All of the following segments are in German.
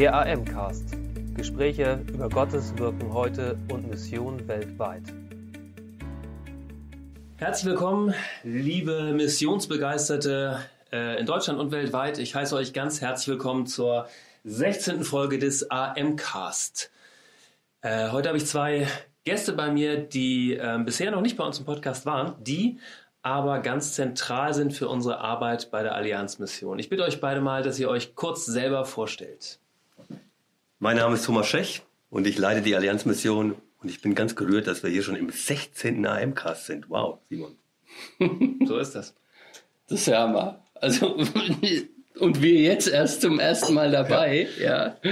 Der AM-Cast. Gespräche über Gottes Wirken heute und Mission weltweit. Herzlich willkommen, liebe Missionsbegeisterte äh, in Deutschland und weltweit. Ich heiße euch ganz herzlich willkommen zur 16. Folge des AM-Cast. Äh, heute habe ich zwei Gäste bei mir, die äh, bisher noch nicht bei uns im Podcast waren, die aber ganz zentral sind für unsere Arbeit bei der Allianzmission. Ich bitte euch beide mal, dass ihr euch kurz selber vorstellt. Mein Name ist Thomas Schech und ich leite die Allianzmission und ich bin ganz gerührt, dass wir hier schon im 16. AM-Cast sind. Wow, Simon. so ist das. Das ist ja Hammer. Also, und wir jetzt erst zum ersten Mal dabei, ja. ja.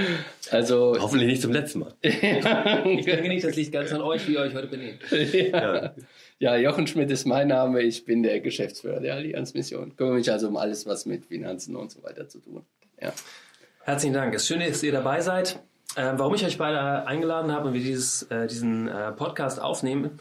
Also. Hoffentlich nicht zum letzten Mal. ich denke nicht, das liegt ganz an euch, wie ihr euch heute benehmt. Ja. ja. Jochen Schmidt ist mein Name. Ich bin der Geschäftsführer der Allianzmission. Kümmere mich also um alles, was mit Finanzen und so weiter zu tun. Ja. Herzlichen Dank. Es ist schön, dass ihr dabei seid. Ähm, warum ich euch beide eingeladen habe und wir dieses, äh, diesen äh, Podcast aufnehmen,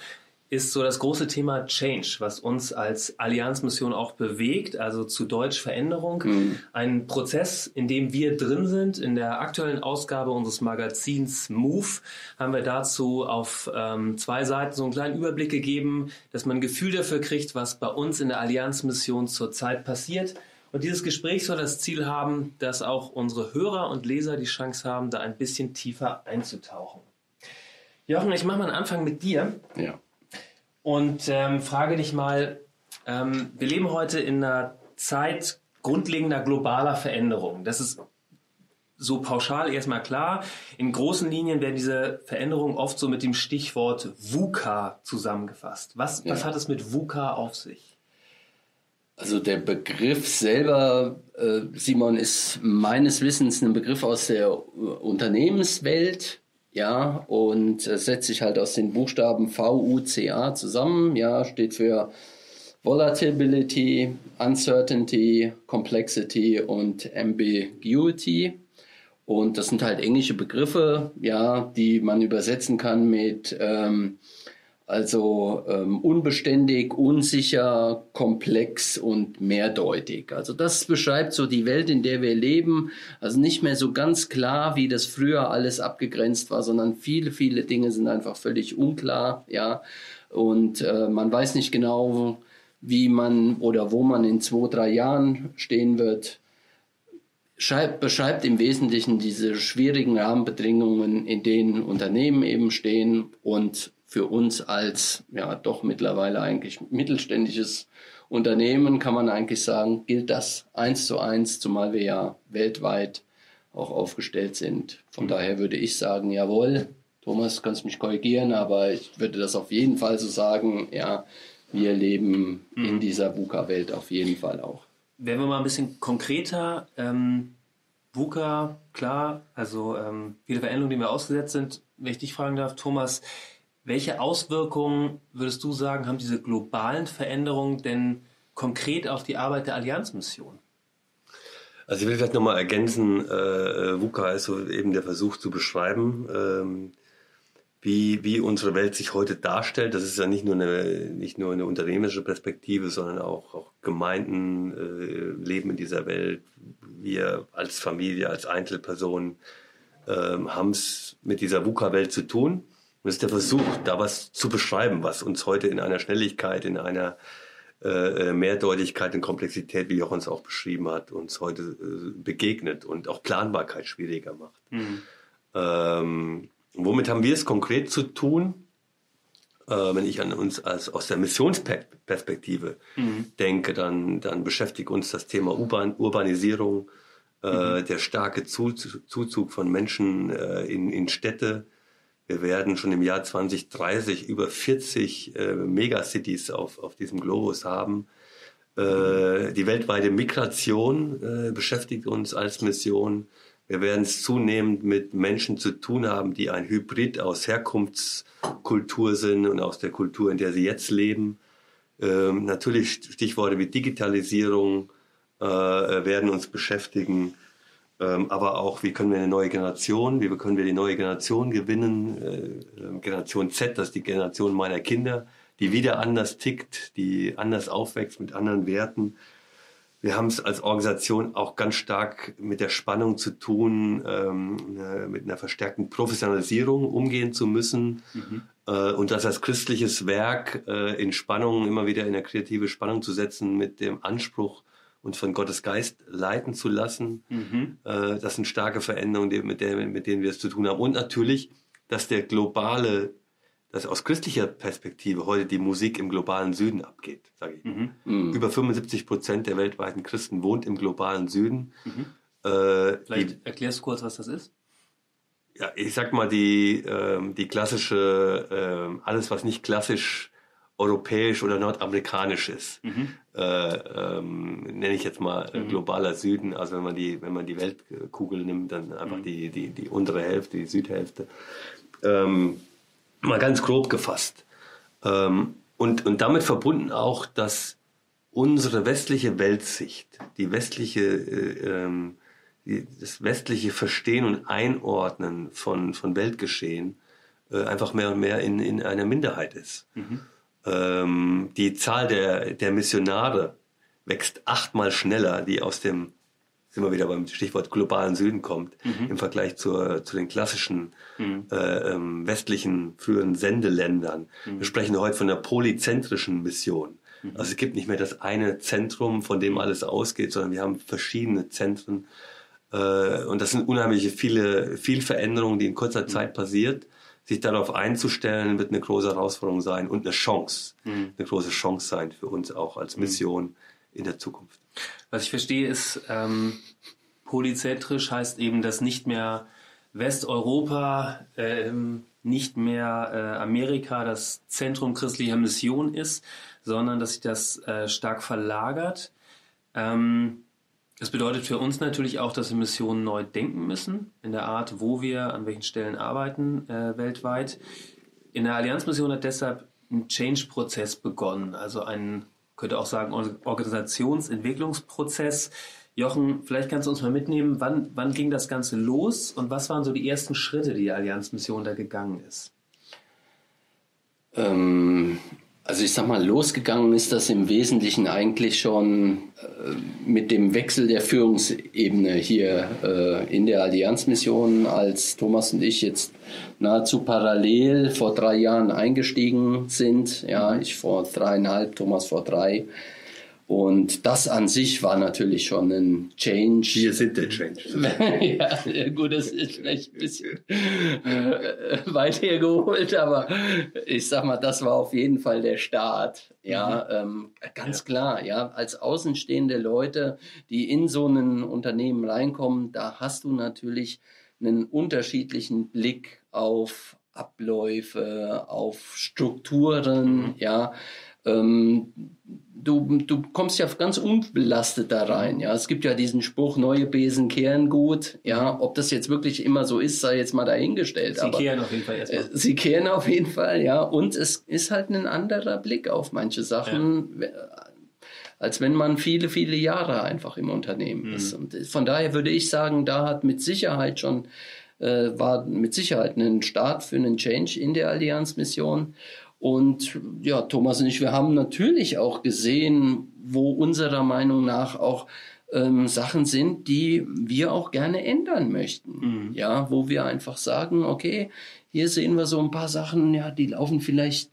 ist so das große Thema Change, was uns als Allianzmission auch bewegt, also zu Deutsch Veränderung. Mhm. Ein Prozess, in dem wir drin sind. In der aktuellen Ausgabe unseres Magazins Move haben wir dazu auf ähm, zwei Seiten so einen kleinen Überblick gegeben, dass man ein Gefühl dafür kriegt, was bei uns in der Allianzmission zurzeit passiert und dieses Gespräch soll das Ziel haben, dass auch unsere Hörer und Leser die Chance haben, da ein bisschen tiefer einzutauchen. Jochen, ich mache mal einen Anfang mit dir. Ja. Und ähm, frage dich mal, ähm, wir leben heute in einer Zeit grundlegender globaler Veränderungen. Das ist so pauschal erstmal klar. In großen Linien werden diese Veränderungen oft so mit dem Stichwort VUCA zusammengefasst. Was, ja. was hat es mit VUCA auf sich? Also der Begriff selber, äh, Simon, ist meines Wissens ein Begriff aus der Unternehmenswelt, ja, und setzt sich halt aus den Buchstaben VUCA zusammen, ja, steht für Volatility, Uncertainty, Complexity und Ambiguity. Und das sind halt englische Begriffe, ja, die man übersetzen kann mit ähm, also ähm, unbeständig, unsicher, komplex und mehrdeutig. Also das beschreibt so die Welt, in der wir leben. Also nicht mehr so ganz klar, wie das früher alles abgegrenzt war, sondern viele, viele Dinge sind einfach völlig unklar, ja. Und äh, man weiß nicht genau, wie man oder wo man in zwei, drei Jahren stehen wird. Schreibt, beschreibt im Wesentlichen diese schwierigen Rahmenbedingungen, in denen Unternehmen eben stehen und für uns als ja doch mittlerweile eigentlich mittelständisches Unternehmen kann man eigentlich sagen, gilt das eins zu eins, zumal wir ja weltweit auch aufgestellt sind. Von mhm. daher würde ich sagen, jawohl, Thomas, kannst mich korrigieren, aber ich würde das auf jeden Fall so sagen, ja, wir leben mhm. in dieser VUCA-Welt auf jeden Fall auch. Werden wir mal ein bisschen konkreter. Ähm, VUCA, klar, also ähm, viele Veränderungen, die wir ausgesetzt sind. Wenn ich dich fragen darf, Thomas, welche Auswirkungen würdest du sagen, haben diese globalen Veränderungen denn konkret auf die Arbeit der Allianzmission? Also ich will vielleicht nochmal ergänzen, äh, VUCA ist so eben der Versuch zu beschreiben, ähm, wie, wie unsere Welt sich heute darstellt. Das ist ja nicht nur eine, nicht nur eine unternehmerische Perspektive, sondern auch, auch Gemeinden äh, leben in dieser Welt. Wir als Familie, als Einzelpersonen äh, haben es mit dieser VUCA-Welt zu tun. Und es ist der Versuch, da was zu beschreiben, was uns heute in einer Schnelligkeit, in einer äh, Mehrdeutigkeit und Komplexität, wie Jochen es auch beschrieben hat, uns heute äh, begegnet und auch Planbarkeit schwieriger macht. Mhm. Ähm, womit haben wir es konkret zu tun? Äh, wenn ich an uns als aus der Missionsperspektive mhm. denke, dann, dann beschäftigt uns das Thema Urban, Urbanisierung, äh, mhm. der starke Zuzug von Menschen äh, in, in Städte, wir werden schon im Jahr 2030 über 40 äh, Megacities auf, auf diesem Globus haben. Äh, die weltweite Migration äh, beschäftigt uns als Mission. Wir werden es zunehmend mit Menschen zu tun haben, die ein Hybrid aus Herkunftskultur sind und aus der Kultur, in der sie jetzt leben. Ähm, natürlich Stichworte wie Digitalisierung äh, werden uns beschäftigen. Ähm, aber auch, wie können wir eine neue Generation, wie können wir die neue Generation gewinnen, äh, ähm, Generation Z, das ist die Generation meiner Kinder, die wieder anders tickt, die anders aufwächst mit anderen Werten. wir haben es als Organisation auch ganz stark mit der Spannung zu tun, ähm, mit einer verstärkten Professionalisierung umgehen zu müssen. Mhm. Äh, und das als christliches Werk äh, in Spannung, immer wieder in eine kreative Spannung zu setzen mit dem Anspruch, uns von Gottes Geist leiten zu lassen. Mhm. Äh, das sind starke Veränderungen, die, mit, der, mit denen wir es zu tun haben. Und natürlich, dass der globale dass aus christlicher Perspektive heute die Musik im globalen Süden abgeht, sage ich. Mhm. Mhm. Über 75 Prozent der weltweiten Christen wohnt im globalen Süden. Mhm. Äh, Vielleicht die, erklärst du kurz, was das ist? Ja, ich sag mal, die, ähm, die klassische, ähm, alles was nicht klassisch europäisch oder nordamerikanisch ist, mhm. äh, ähm, nenne ich jetzt mal äh, mhm. globaler Süden. Also wenn man die, wenn man die Weltkugel nimmt, dann einfach mhm. die, die, die untere Hälfte, die Südhälfte. Ähm, mal ganz grob gefasst. Ähm, und, und damit verbunden auch, dass unsere westliche Weltsicht, die westliche, äh, ähm, die, das westliche Verstehen und Einordnen von, von Weltgeschehen äh, einfach mehr und mehr in, in einer Minderheit ist. Mhm. Ähm, die Zahl der, der Missionare wächst achtmal schneller, die aus dem sind wir wieder beim Stichwort globalen Süden kommt, mhm. im Vergleich zur, zu den klassischen mhm. äh, ähm, westlichen früheren Sendeländern. Mhm. Wir sprechen heute von einer polyzentrischen Mission. Mhm. Also es gibt nicht mehr das eine Zentrum, von dem alles ausgeht, sondern wir haben verschiedene Zentren. Äh, und das sind unheimliche viele, viele Veränderungen, die in kurzer mhm. Zeit passiert. Sich darauf einzustellen, wird eine große Herausforderung sein und eine Chance, mhm. eine große Chance sein für uns auch als Mission in der Zukunft. Was ich verstehe ist, ähm, polyzentrisch heißt eben, dass nicht mehr Westeuropa, ähm, nicht mehr äh, Amerika das Zentrum christlicher Mission ist, sondern dass sich das äh, stark verlagert. Ähm, das bedeutet für uns natürlich auch, dass wir Missionen neu denken müssen, in der Art, wo wir an welchen Stellen arbeiten äh, weltweit. In der Allianzmission hat deshalb ein Change-Prozess begonnen, also ein könnte auch sagen Organisationsentwicklungsprozess. Jochen, vielleicht kannst du uns mal mitnehmen, wann, wann ging das Ganze los und was waren so die ersten Schritte, die die Allianzmission da gegangen ist? Ähm, also ich sag mal, losgegangen ist das im Wesentlichen eigentlich schon äh, mit dem Wechsel der Führungsebene hier äh, in der Allianzmission, als Thomas und ich jetzt nahezu parallel vor drei Jahren eingestiegen sind. Ja, ich vor dreieinhalb, Thomas vor drei. Und das an sich war natürlich schon ein Change. Wir sind der Change. ja, gut, das ist vielleicht ein bisschen äh, weit hergeholt, aber ich sag mal, das war auf jeden Fall der Start. Ja, mhm. ähm, ganz ja. klar, ja, als außenstehende Leute, die in so ein Unternehmen reinkommen, da hast du natürlich einen unterschiedlichen Blick auf Abläufe, auf Strukturen, mhm. ja. Ähm, du, du kommst ja ganz unbelastet da rein. Ja, es gibt ja diesen Spruch, neue Besen kehren gut. Ja, ob das jetzt wirklich immer so ist, sei jetzt mal dahingestellt. Sie Aber, kehren auf jeden Fall erstmal. Äh, sie kehren auf jeden Fall, ja. Und es ist halt ein anderer Blick auf manche Sachen. Ja. Als wenn man viele, viele Jahre einfach im Unternehmen mhm. ist. Und von daher würde ich sagen, da hat mit Sicherheit schon, äh, war mit Sicherheit ein Start für einen Change in der Allianzmission. Und ja, Thomas und ich, wir haben natürlich auch gesehen, wo unserer Meinung nach auch ähm, Sachen sind, die wir auch gerne ändern möchten. Mhm. Ja, wo wir einfach sagen, okay, hier sehen wir so ein paar Sachen, ja, die laufen vielleicht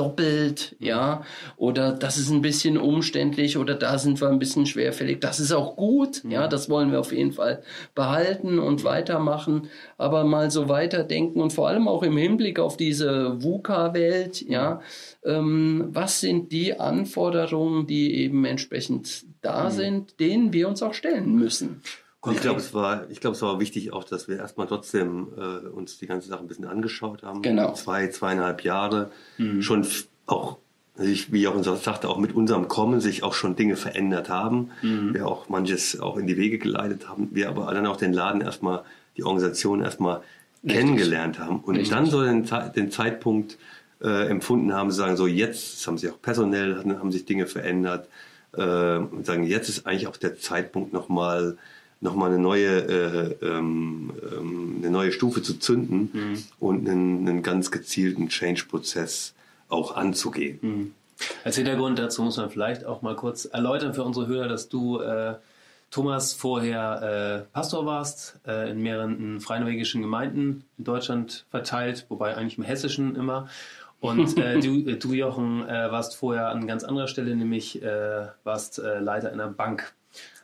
doppelt, ja, oder das ist ein bisschen umständlich oder da sind wir ein bisschen schwerfällig. Das ist auch gut, ja, mhm. das wollen wir auf jeden Fall behalten und weitermachen, aber mal so weiterdenken und vor allem auch im Hinblick auf diese VUCA-Welt, ja, ähm, was sind die Anforderungen, die eben entsprechend da mhm. sind, denen wir uns auch stellen müssen. Und ich glaube, es war, ich glaube, es war wichtig auch, dass wir erstmal trotzdem äh, uns die ganze Sache ein bisschen angeschaut haben. Genau. Zwei, zweieinhalb Jahre mhm. schon auch, sich, wie auch unser sagte, auch mit unserem Kommen sich auch schon Dinge verändert haben. Mhm. Wir auch manches auch in die Wege geleitet haben. Wir aber dann auch den Laden erstmal, die Organisation erstmal Richtig. kennengelernt haben und Richtig. dann so den, den Zeitpunkt äh, empfunden haben, zu sagen, so jetzt haben sich auch personell, haben sich Dinge verändert äh, und sagen, jetzt ist eigentlich auch der Zeitpunkt nochmal nochmal eine neue, äh, ähm, ähm, eine neue Stufe zu zünden mhm. und einen, einen, ganz gezielten Change-Prozess auch anzugehen. Mhm. Als Hintergrund dazu muss man vielleicht auch mal kurz erläutern für unsere Hörer, dass du, äh, Thomas, vorher äh, Pastor warst, äh, in mehreren freinorwegischen Gemeinden in Deutschland verteilt, wobei eigentlich im Hessischen immer. Und äh, du, äh, du, Jochen, äh, warst vorher an ganz anderer Stelle, nämlich äh, warst Leiter einer Bank.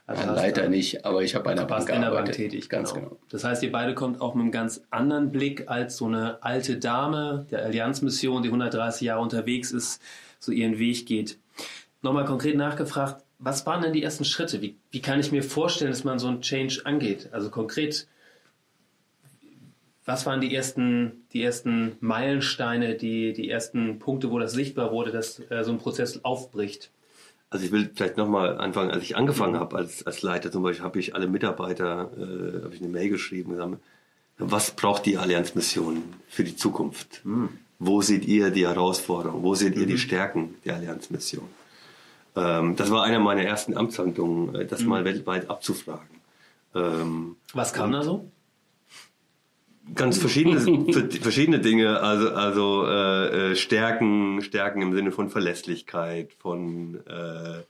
Also ja, Leiter hast, nicht, aber ich habe einer Bank in der Bank tätig, ganz genau. genau. Das heißt, ihr beide kommt auch mit einem ganz anderen Blick als so eine alte Dame der Allianzmission, die 130 Jahre unterwegs ist, so ihren Weg geht. Nochmal konkret nachgefragt, was waren denn die ersten Schritte? Wie, wie kann ich mir vorstellen, dass man so ein Change angeht? Also konkret, was waren die ersten, die ersten Meilensteine, die, die ersten Punkte, wo das sichtbar wurde, dass äh, so ein Prozess aufbricht? Also ich will vielleicht nochmal anfangen, als ich angefangen habe als, als Leiter zum Beispiel, habe ich alle Mitarbeiter, äh, habe ich eine Mail geschrieben, gesagt, was braucht die Allianzmission für die Zukunft? Mhm. Wo seht ihr die Herausforderungen? Wo seht ihr die mhm. Stärken der Allianzmission? Ähm, das war einer meiner ersten Amtshandlungen, äh, das mhm. mal weltweit abzufragen. Ähm, Was kam da so? Ganz verschiedene, verschiedene Dinge, also, also äh, äh, Stärken, Stärken im Sinne von Verlässlichkeit, von, äh,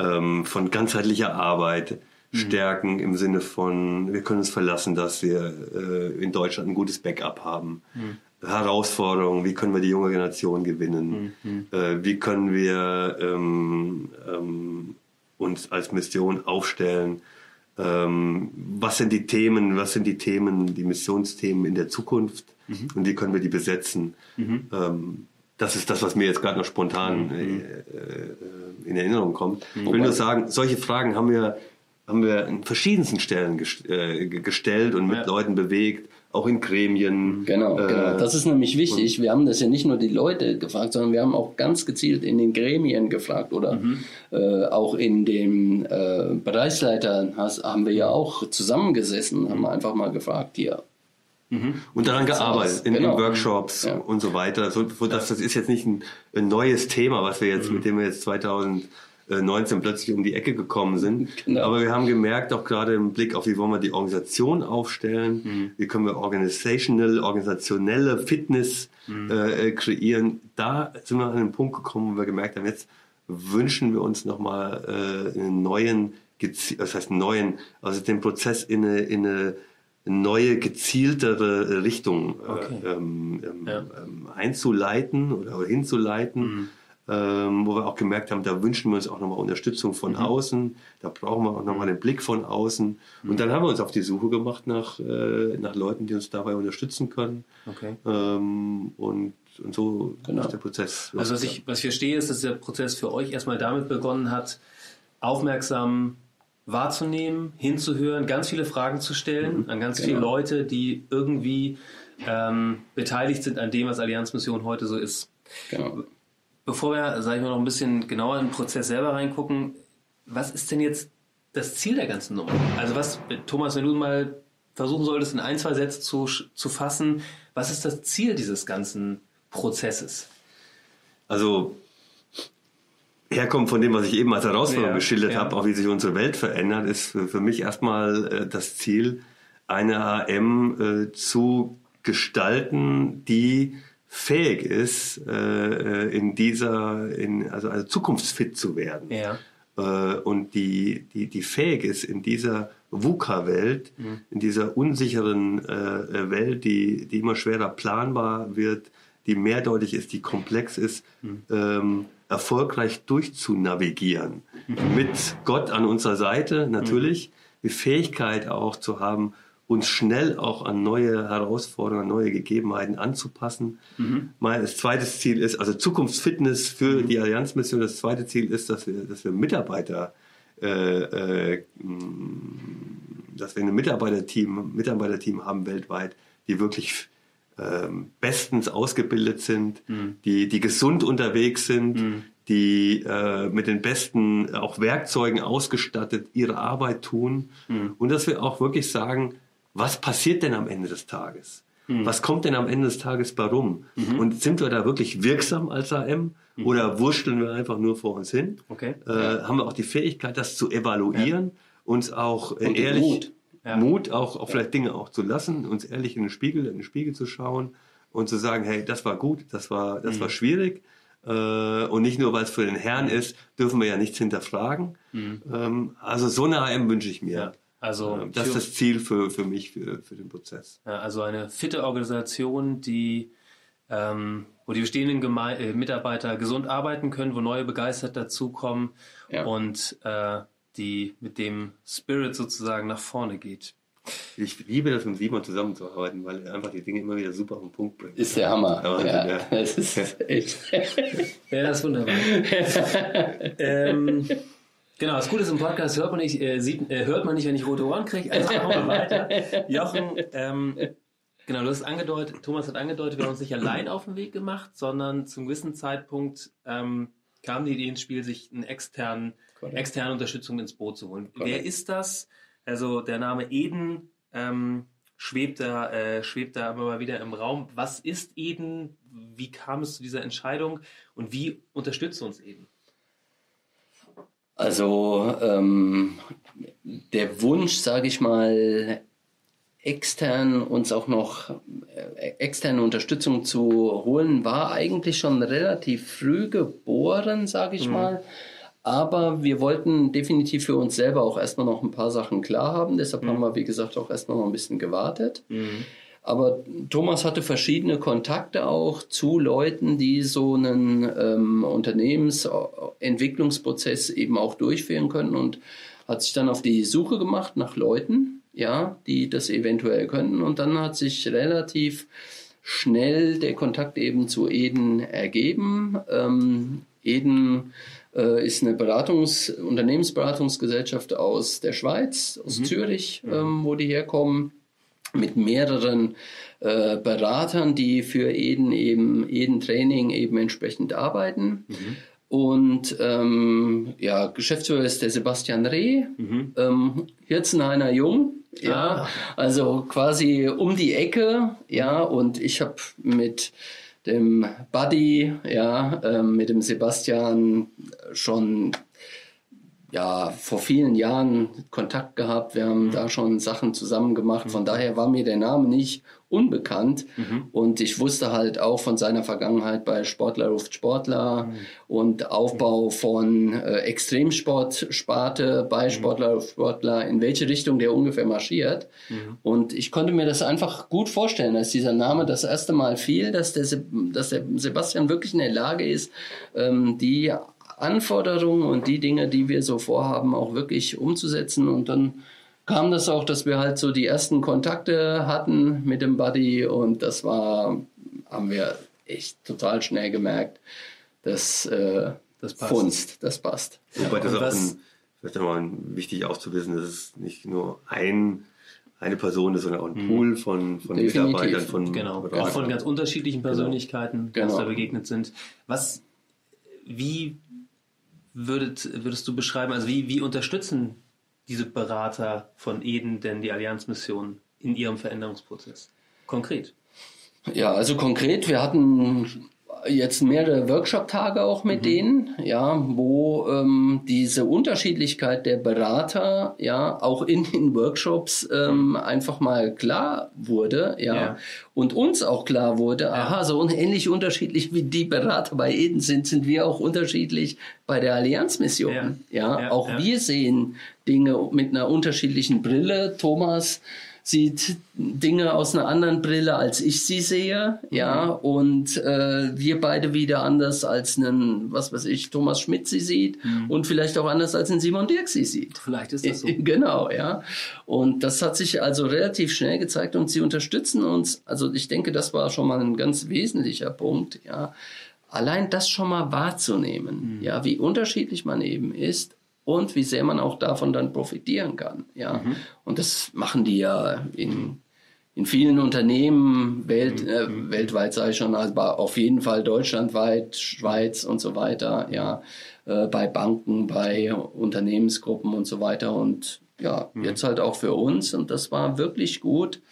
ähm, von ganzheitlicher Arbeit, mhm. Stärken im Sinne von, wir können uns verlassen, dass wir äh, in Deutschland ein gutes Backup haben. Mhm. Herausforderungen, wie können wir die junge Generation gewinnen, mhm. äh, wie können wir ähm, ähm, uns als Mission aufstellen, ähm, was sind die Themen, was sind die Themen, die Missionsthemen in der Zukunft mhm. und wie können wir die besetzen. Mhm. Ähm, das ist das, was mir jetzt gerade noch spontan mhm. äh, äh, in Erinnerung kommt. Ich will nur sagen, solche Fragen haben wir, haben wir an verschiedensten Stellen gest äh, gestellt und mit ja. Leuten bewegt auch in Gremien. Genau, äh, genau. Das ist nämlich wichtig. Wir haben das ja nicht nur die Leute gefragt, sondern wir haben auch ganz gezielt in den Gremien gefragt oder mhm. äh, auch in den äh, Bereichsleitern haben wir ja auch zusammengesessen, haben einfach mal gefragt, hier. Mhm. Und daran gearbeitet, in, genau. in Workshops ja. und so weiter. So, das, das ist jetzt nicht ein, ein neues Thema, was wir jetzt, mhm. mit dem wir jetzt 2000 19 plötzlich um die Ecke gekommen sind. Genau. Aber wir haben gemerkt, auch gerade im Blick auf, wie wollen wir die Organisation aufstellen, mhm. wie können wir organizational, organisationelle Fitness mhm. äh, kreieren. Da sind wir an einen Punkt gekommen, wo wir gemerkt haben, jetzt wünschen wir uns nochmal äh, einen neuen, das heißt neuen, also den Prozess in eine, in eine neue, gezieltere Richtung äh, okay. ähm, ähm, ja. ähm, einzuleiten oder hinzuleiten. Mhm ähm, wo wir auch gemerkt haben, da wünschen wir uns auch nochmal Unterstützung von mhm. außen, da brauchen wir auch nochmal den Blick von außen. Mhm. Und dann haben wir uns auf die Suche gemacht nach, äh, nach Leuten, die uns dabei unterstützen können. Okay. Ähm, und, und so genau. ist der Prozess. Also was ich, was ich verstehe, ist, dass der Prozess für euch erstmal damit begonnen hat, aufmerksam wahrzunehmen, hinzuhören, ganz viele Fragen zu stellen mhm. an ganz genau. viele Leute, die irgendwie ähm, beteiligt sind an dem, was Allianzmission heute so ist. Genau. Bevor wir, sage ich mal, noch ein bisschen genauer in den Prozess selber reingucken, was ist denn jetzt das Ziel der ganzen Nummer? Also was, Thomas, wenn du mal versuchen solltest, in ein, zwei Sätze zu, zu fassen, was ist das Ziel dieses ganzen Prozesses? Also herkommt von dem, was ich eben als Herausforderung ja, geschildert ja. habe, auch wie sich unsere Welt verändert, ist für, für mich erstmal äh, das Ziel, eine AM äh, zu gestalten, die fähig ist, äh, in dieser, in, also, also zukunftsfit zu werden. Ja. Äh, und die, die, die fähig ist, in dieser VUCA-Welt, mhm. in dieser unsicheren äh, Welt, die, die immer schwerer planbar wird, die mehrdeutig ist, die komplex ist, mhm. ähm, erfolgreich durchzunavigieren. Mhm. Mit Gott an unserer Seite natürlich, die Fähigkeit auch zu haben, uns schnell auch an neue Herausforderungen, neue Gegebenheiten anzupassen. Mhm. Mein zweites Ziel ist, also Zukunftsfitness für mhm. die Allianzmission. Das zweite Ziel ist, dass wir, dass wir Mitarbeiter, äh, äh, dass wir ein Mitarbeiterteam, Mitarbeiterteam haben weltweit, die wirklich ähm, bestens ausgebildet sind, mhm. die, die gesund unterwegs sind, mhm. die äh, mit den besten auch Werkzeugen ausgestattet ihre Arbeit tun mhm. und dass wir auch wirklich sagen, was passiert denn am Ende des Tages? Mhm. Was kommt denn am Ende des Tages bei rum? Mhm. Und sind wir da wirklich wirksam als AM mhm. oder wursteln wir einfach nur vor uns hin? Okay. Äh, ja. Haben wir auch die Fähigkeit, das zu evaluieren, ja. uns auch äh, ehrlich Mut, ja. Mut auch, auch vielleicht Dinge auch zu lassen, uns ehrlich in den Spiegel, in den Spiegel zu schauen und zu sagen, hey, das war gut, das war, das war mhm. schwierig. Äh, und nicht nur, weil es für den Herrn ist, dürfen wir ja nichts hinterfragen. Mhm. Ähm, also so eine AM wünsche ich mir. Ja. Also äh, das ist das Ziel für, für mich, für, für den Prozess. Ja, also eine fitte Organisation, die ähm, wo die bestehenden Geme äh, Mitarbeiter gesund arbeiten können, wo neue begeistert dazukommen ja. und äh, die mit dem Spirit sozusagen nach vorne geht. Ich liebe das, mit Simon zusammenzuarbeiten, weil er einfach die Dinge immer wieder super auf den Punkt bringt. Ist der Hammer. Wahnsinn, ja, ja. Das ist echt. ja, das ist wunderbar. ähm, genau, das Gute ist im Podcast hört man nicht, äh, sieht, äh, hört man nicht, wenn ich rote Ohren kriege. Also machen wir weiter. Jochen, ähm, genau, du hast angedeutet, Thomas hat angedeutet, wir haben uns nicht allein auf den Weg gemacht, sondern zum gewissen Zeitpunkt ähm, kam die Idee ins Spiel, sich eine externen, externe Unterstützung ins Boot zu holen. Correct. Wer ist das? Also der Name Eden ähm, schwebt, da, äh, schwebt da immer mal wieder im Raum. Was ist Eden? Wie kam es zu dieser Entscheidung? Und wie unterstützt uns Eden? Also ähm, der Wunsch, sage ich mal, extern uns auch noch äh, externe Unterstützung zu holen, war eigentlich schon relativ früh geboren, sage ich mhm. mal. Aber wir wollten definitiv für uns selber auch erstmal noch ein paar Sachen klar haben. Deshalb mhm. haben wir, wie gesagt, auch erstmal noch ein bisschen gewartet. Mhm. Aber Thomas hatte verschiedene Kontakte auch zu Leuten, die so einen ähm, Unternehmensentwicklungsprozess eben auch durchführen können und hat sich dann auf die Suche gemacht nach Leuten, ja, die das eventuell könnten. Und dann hat sich relativ schnell der Kontakt eben zu Eden ergeben. Ähm, Eden äh, ist eine Beratungs-, Unternehmensberatungsgesellschaft aus der Schweiz, aus mhm. Zürich, mhm. ähm, wo die herkommen, mit mehreren äh, Beratern, die für Eden eben, Eden Training eben entsprechend arbeiten. Mhm. Und ähm, ja, Geschäftsführer ist der Sebastian Reh, mhm. ähm, Hirzenhainer Jung, ja, ah. also quasi um die Ecke, ja, und ich habe mit dem Buddy, ja, ähm, mit dem Sebastian schon ja, vor vielen Jahren Kontakt gehabt. Wir haben mhm. da schon Sachen zusammen gemacht. Von mhm. daher war mir der Name nicht unbekannt. Mhm. Und ich wusste halt auch von seiner Vergangenheit bei Sportler ruft Sportler mhm. und Aufbau von äh, Extremsportsparte bei mhm. Sportler ruft Sportler, in welche Richtung der ungefähr marschiert. Mhm. Und ich konnte mir das einfach gut vorstellen, als dieser Name das erste Mal fiel, dass der, dass der Sebastian wirklich in der Lage ist, ähm, die Anforderungen und die Dinge, die wir so vorhaben, auch wirklich umzusetzen. Und dann kam das auch, dass wir halt so die ersten Kontakte hatten mit dem Buddy und das war, haben wir echt total schnell gemerkt, dass äh, das passt. Funst, das passt. Wobei ja, das auch ein, vielleicht mal wichtig auch zu wissen, dass es nicht nur ein eine Person ist, sondern auch ein mhm. Pool von, von Mitarbeitern, von genau, auch von ganz unterschiedlichen genau. Persönlichkeiten, die genau. uns da begegnet sind. Was, wie würdet, würdest du beschreiben, also wie, wie unterstützen diese Berater von Eden denn die Allianzmission in ihrem Veränderungsprozess? Konkret. Ja, also konkret, wir hatten jetzt mehrere Workshop-Tage auch mit mhm. denen, ja, wo ähm, diese Unterschiedlichkeit der Berater ja auch in den Workshops ähm, mhm. einfach mal klar wurde, ja, ja, und uns auch klar wurde, ja. aha, so ähnlich unterschiedlich wie die Berater bei Eden sind, sind wir auch unterschiedlich bei der Allianzmission, ja, ja. auch wir sehen Dinge mit einer unterschiedlichen Brille, Thomas sieht Dinge aus einer anderen Brille, als ich sie sehe, ja, mhm. und äh, wir beide wieder anders als einen, was weiß ich, Thomas Schmidt sie sieht mhm. und vielleicht auch anders als ein Simon Dirk sie sieht. Vielleicht ist das so. Genau, ja. Und das hat sich also relativ schnell gezeigt und sie unterstützen uns. Also ich denke, das war schon mal ein ganz wesentlicher Punkt, ja. Allein das schon mal wahrzunehmen, mhm. ja, wie unterschiedlich man eben ist und wie sehr man auch davon dann profitieren kann. Ja, mhm. und das machen die ja in in vielen Unternehmen welt, mhm. äh, weltweit sage ich schon, aber auf jeden Fall deutschlandweit, Schweiz und so weiter. Ja, äh, bei Banken, bei Unternehmensgruppen und so weiter und ja, mhm. jetzt halt auch für uns und das war wirklich gut.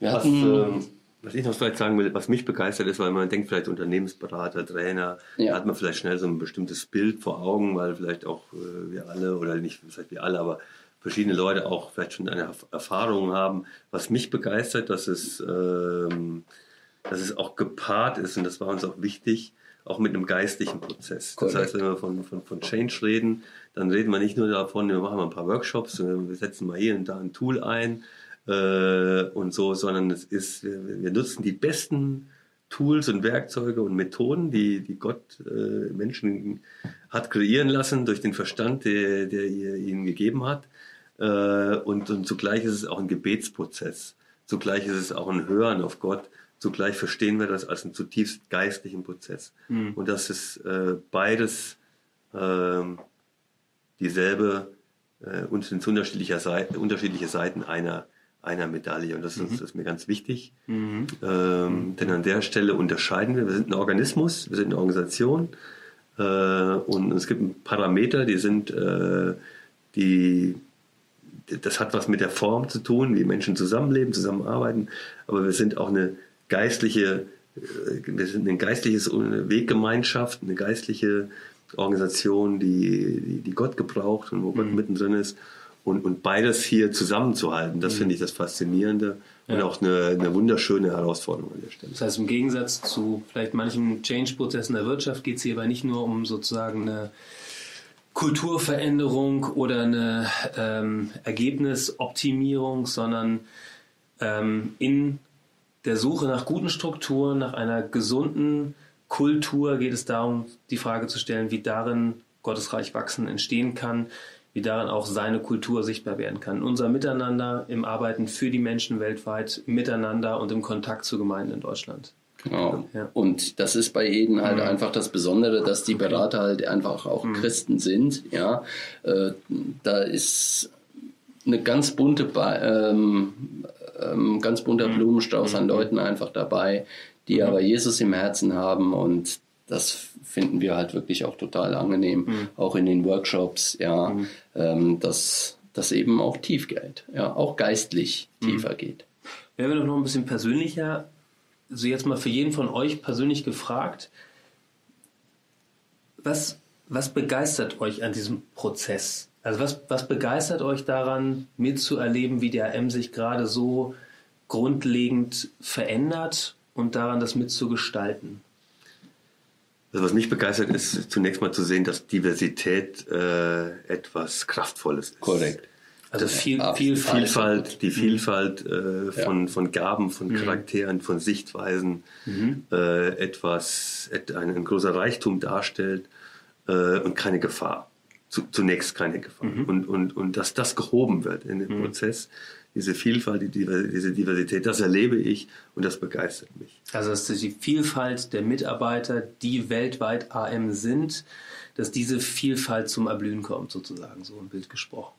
Wir hatten ähm, was ich noch vielleicht sagen will, was mich begeistert ist, weil man denkt vielleicht Unternehmensberater, Trainer, ja. da hat man vielleicht schnell so ein bestimmtes Bild vor Augen, weil vielleicht auch äh, wir alle oder nicht vielleicht wir alle, aber verschiedene Leute auch vielleicht schon eine Erfahrung haben. Was mich begeistert, dass es, ähm, dass es auch gepaart ist und das war uns auch wichtig, auch mit einem geistlichen Prozess. Korrekt. Das heißt, wenn wir von, von, von Change reden, dann reden wir nicht nur davon, wir machen mal ein paar Workshops, wir setzen mal hier und da ein Tool ein äh, und so, sondern es ist, wir, nutzen die besten Tools und Werkzeuge und Methoden, die, die Gott äh, Menschen hat kreieren lassen durch den Verstand, der, der ihr ihnen gegeben hat. Äh, und, und zugleich ist es auch ein Gebetsprozess. Zugleich ist es auch ein Hören auf Gott. Zugleich verstehen wir das als einen zutiefst geistlichen Prozess. Und das ist äh, beides ähm, dieselbe äh, und sind unterschiedliche Seiten, unterschiedliche Seiten einer, einer Medaille. Und das ist, das ist mir ganz wichtig. Ähm, Denn an der Stelle unterscheiden wir. Wir sind ein Organismus, wir sind eine Organisation. Äh, und es gibt Parameter, die sind, äh, die, das hat was mit der Form zu tun, wie Menschen zusammenleben, zusammenarbeiten. Aber wir sind auch eine geistliche, äh, wir sind ein geistliches Weggemeinschaft, eine geistliche Organisation, die, die, die Gott gebraucht und wo Gott mittendrin ist. Und, und beides hier zusammenzuhalten, das finde ich das Faszinierende und Ja. auch eine, eine wunderschöne Herausforderung an der Stelle. Das heißt, im Gegensatz zu vielleicht manchen Change-Prozessen der Wirtschaft geht es hierbei nicht nur um sozusagen eine Kulturveränderung oder eine ähm, Ergebnisoptimierung, sondern ähm, in der Suche nach guten Strukturen, nach einer gesunden Kultur geht es darum, die Frage zu stellen, wie darin Gottes Reich wachsen entstehen kann, wie darin auch seine Kultur sichtbar werden kann. Unser Miteinander im Arbeiten für die Menschen weltweit, miteinander und im Kontakt zu Gemeinden in Deutschland. Genau. Ja. Und das ist bei Eden halt einfach das Besondere, dass die Berater halt einfach auch Christen sind. Ja, äh, da ist eine ganz bunte, Ba- ähm, ähm, ganz bunter Blumenstrauß an Leuten einfach dabei, die aber Jesus im Herzen haben und das finden wir halt wirklich auch total angenehm, auch in den Workshops, ja, ähm, dass das eben auch tief geht, ja, auch geistlich tiefer geht. Werden wir doch noch ein bisschen persönlicher, also jetzt mal für jeden von euch persönlich gefragt, was, was begeistert euch an diesem Prozess? Also was, was begeistert euch daran, mitzuerleben, wie der M sich gerade so grundlegend verändert und daran das mitzugestalten? Also was mich begeistert ist, zunächst mal zu sehen, dass Diversität äh, etwas Kraftvolles ist. Korrekt. Also viel, Vielfalt. Vielfalt, die Vielfalt äh, von, von Gaben, von Charakteren, von Sichtweisen äh, etwas, et, ein, ein großer Reichtum darstellt äh, und keine Gefahr. Zu, zunächst keine Gefahr. Und, und, und dass das gehoben wird in dem Prozess, diese Vielfalt, die, diese Diversität, das erlebe ich und das begeistert mich. Also dass die Vielfalt der Mitarbeiter, die weltweit AM sind, dass diese Vielfalt zum Erblühen kommt, sozusagen, so im Bild gesprochen.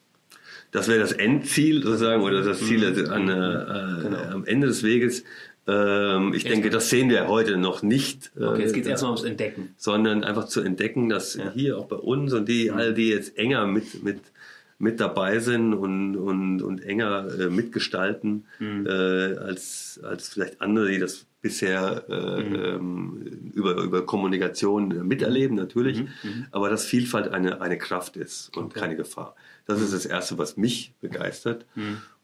Das wäre das Endziel sozusagen oder das Ziel an, äh, am Ende des Weges. Ähm, ich denke, das sehen wir heute noch nicht. äh, Okay, jetzt geht es erstmal ums Entdecken. sondern einfach zu entdecken, dass hier auch bei uns und die, all die jetzt enger mit, mit, mit dabei sind und, und, und enger äh, mitgestalten, äh, als, als vielleicht andere, die das bisher äh, ähm, über, über Kommunikation äh, miterleben, natürlich, aber dass Vielfalt eine, eine Kraft ist und keine Gefahr. Das ist das Erste, was mich begeistert.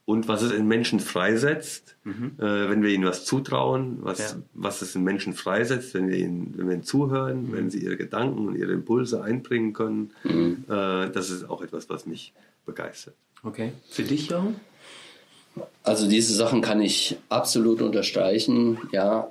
Und was es in Menschen freisetzt, äh, wenn wir ihnen was zutrauen, was, Ja. was es in Menschen freisetzt, wenn wir ihnen, wenn wir ihnen zuhören, wenn sie ihre Gedanken und ihre Impulse einbringen können, äh, das ist auch etwas, was mich begeistert. Okay. Für dich, Jochen? Also diese Sachen kann ich absolut unterstreichen, ja.